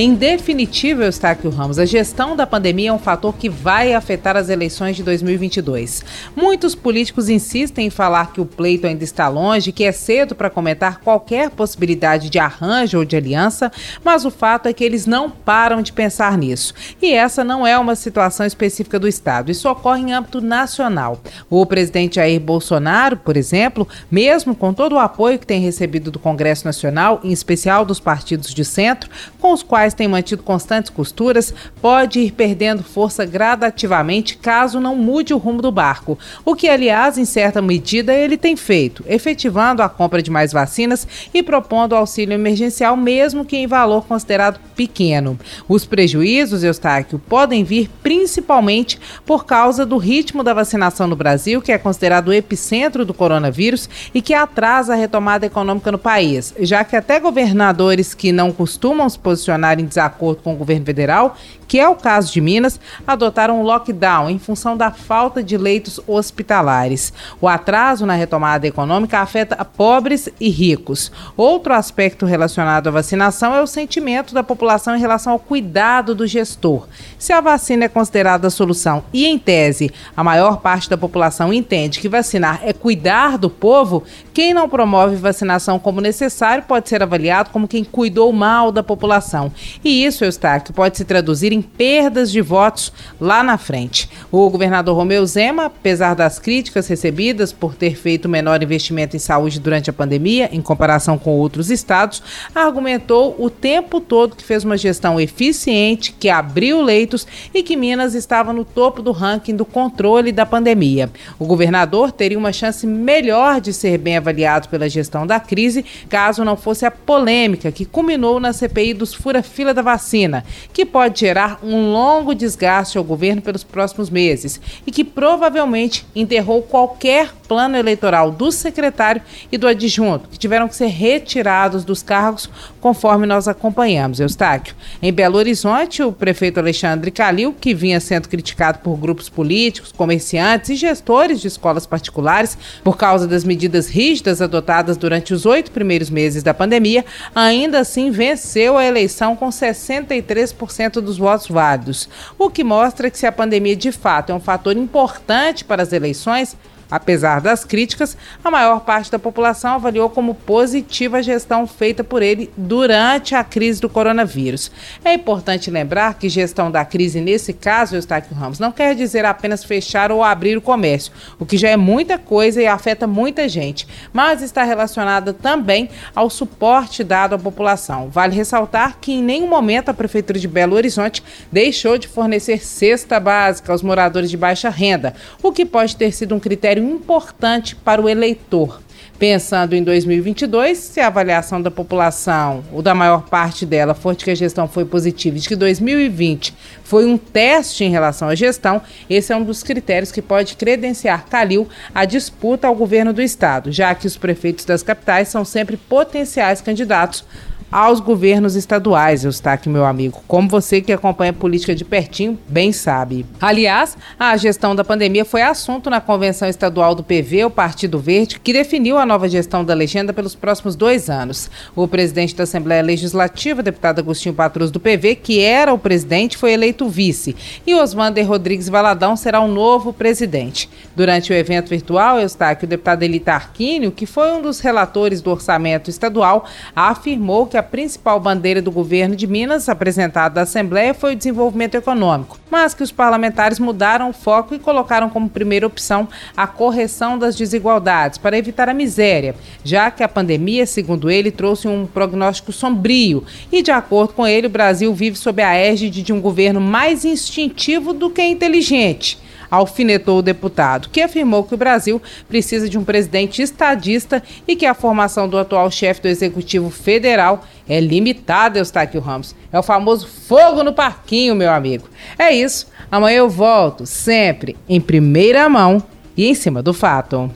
Em definitivo, Eustáquio Ramos, a gestão da pandemia é um fator que vai afetar as eleições de 2022. Muitos políticos insistem em falar que o pleito ainda está longe, que é cedo para comentar qualquer possibilidade de arranjo ou de aliança, mas o fato é que eles não param de pensar nisso. E essa não é uma situação específica do Estado, isso ocorre em âmbito nacional. O presidente Jair Bolsonaro, por exemplo, mesmo com todo o apoio que tem recebido do Congresso Nacional, em especial dos partidos de centro, com os quais tem mantido constantes costuras, pode ir perdendo força gradativamente caso não mude o rumo do barco. O que, aliás, em certa medida, ele tem feito, efetivando a compra de mais vacinas e propondo auxílio emergencial, mesmo que em valor considerado pequeno. Os prejuízos, Eustáquio, podem vir principalmente por causa do ritmo da vacinação no Brasil, que é considerado o epicentro do coronavírus e que atrasa a retomada econômica no país, já que até governadores que não costumam se posicionar em desacordo com o governo federal, que é o caso de Minas, adotaram um lockdown em função da falta de leitos hospitalares. O atraso na retomada econômica afeta pobres e ricos. Outro aspecto relacionado à vacinação é o sentimento da população em relação ao cuidado do gestor. Se a vacina é considerada a solução e, em tese, a maior parte da população entende que vacinar é cuidar do povo, quem não promove vacinação como necessário pode ser avaliado como quem cuidou mal da população. E isso, Eustáquio, pode se traduzir em perdas de votos lá na frente. O governador Romeu Zema, apesar das críticas recebidas por ter feito menor investimento em saúde durante a pandemia, em comparação com outros estados, argumentou o tempo todo que fez uma gestão eficiente, que abriu leitos e que Minas estava no topo do ranking do controle da pandemia. O governador teria uma chance melhor de ser bem avaliado pela gestão da crise, caso não fosse a polêmica que culminou na CPI dos fura-fila da vacina, que pode gerar um longo desgaste ao governo pelos próximos meses e que provavelmente enterrou qualquer plano eleitoral do secretário e do adjunto, que tiveram que ser retirados dos cargos, conforme nós acompanhamos, Eustáquio. Em Belo Horizonte, o prefeito Alexandre Calil, que vinha sendo criticado por grupos políticos, comerciantes e gestores de escolas particulares por causa das medidas rígidas adotadas durante os oito primeiros meses da pandemia, ainda assim venceu a eleição com 63% dos votos válidos, o que mostra que se a pandemia de fato é um fator importante para as eleições, Apesar das críticas, a maior parte da população avaliou como positiva a gestão feita por ele durante a crise do coronavírus. É importante lembrar que gestão da crise, nesse caso, Eustáquio Ramos, não quer dizer apenas fechar ou abrir o comércio, o que já é muita coisa e afeta muita gente, mas está relacionada também ao suporte dado à população. Vale ressaltar que em nenhum momento a Prefeitura de Belo Horizonte deixou de fornecer cesta básica aos moradores de baixa renda, o que pode ter sido um critério critério importante para o eleitor. Pensando em 2022, se a avaliação da população, ou da maior parte dela, for de que a gestão foi positiva e de que 2020 foi um teste em relação à gestão, esse é um dos critérios que pode credenciar Calil a disputa ao governo do estado, já que os prefeitos das capitais são sempre potenciais candidatos aos governos estaduais, Eustáquio, meu amigo. Como você que acompanha a política de pertinho, bem sabe. Aliás, a gestão da pandemia foi assunto na convenção estadual do PV, o Partido Verde, que definiu a nova gestão da legenda pelos próximos dois anos. O presidente da Assembleia Legislativa, deputado Agostinho Patrus do PV, que era o presidente, foi eleito vice. E Osmander Rodrigues Valadão será o novo presidente. Durante o evento virtual, Eustáquio, o deputado Elita Arquínio, que foi um dos relatores do orçamento estadual, afirmou a principal bandeira do governo de Minas, apresentada à Assembleia, foi o desenvolvimento econômico, mas que os parlamentares mudaram o foco e colocaram como primeira opção a correção das desigualdades para evitar a miséria, já que a pandemia, segundo ele, trouxe um prognóstico sombrio. E, de acordo com ele, o Brasil vive sob a égide de um governo mais instintivo do que inteligente alfinetou o deputado, que afirmou que o Brasil precisa de um presidente estadista e que a formação do atual chefe do Executivo Federal é limitada, Eustáquio Ramos. É o famoso fogo no parquinho, meu amigo. É isso. Amanhã eu volto, sempre em primeira mão e em cima do fato.